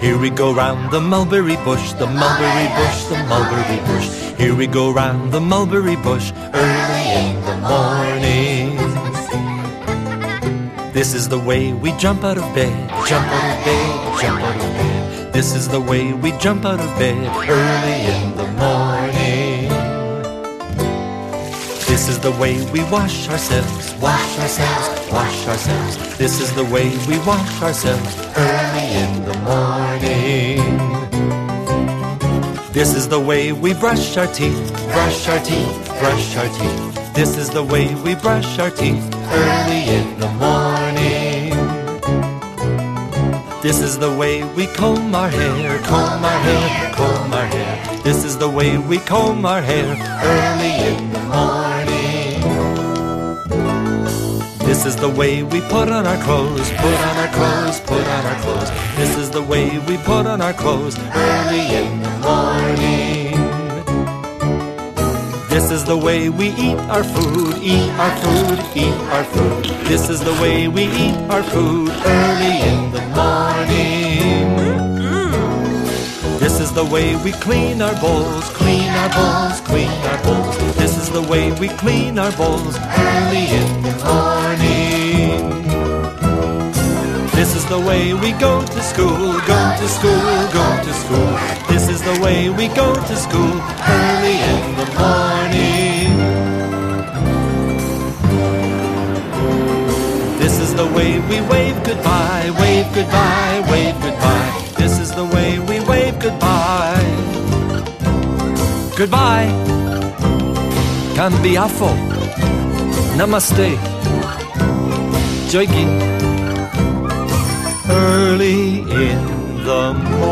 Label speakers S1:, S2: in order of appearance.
S1: Here we go round the mulberry bush, the mulberry bush, the mulberry bush. Here we go round the mulberry bush early in the morning. This is the way we jump out of bed, jump out of bed, jump out of bed. This is the way we jump out of bed early in the morning. This is the way we wash ourselves, wash ourselves, wash ourselves. This is the way we wash ourselves early This is the way we brush our teeth, brush our teeth, brush our teeth. This is the way we brush our teeth early in the morning. This is the way we comb our hair, comb our hair, comb our hair. This is the way we comb our hair early in the morning. This is the way we put on our clothes, put on our clothes, put on our clothes. This is the way we put on our clothes early in the morning. This is the way we eat our food, eat our food, eat our food. This is the way we eat our food early in the morning. This is the way we clean our bowls, clean our bowls, clean our bowls. This is the way we clean our bowls early in the way we go to school, go to school, go to school. This is the way we go to school early in the morning. This is the way we wave goodbye, wave goodbye, wave goodbye. This is the way we wave goodbye. Goodbye. Cambiafo. Namaste. Joiki. Early in the morning.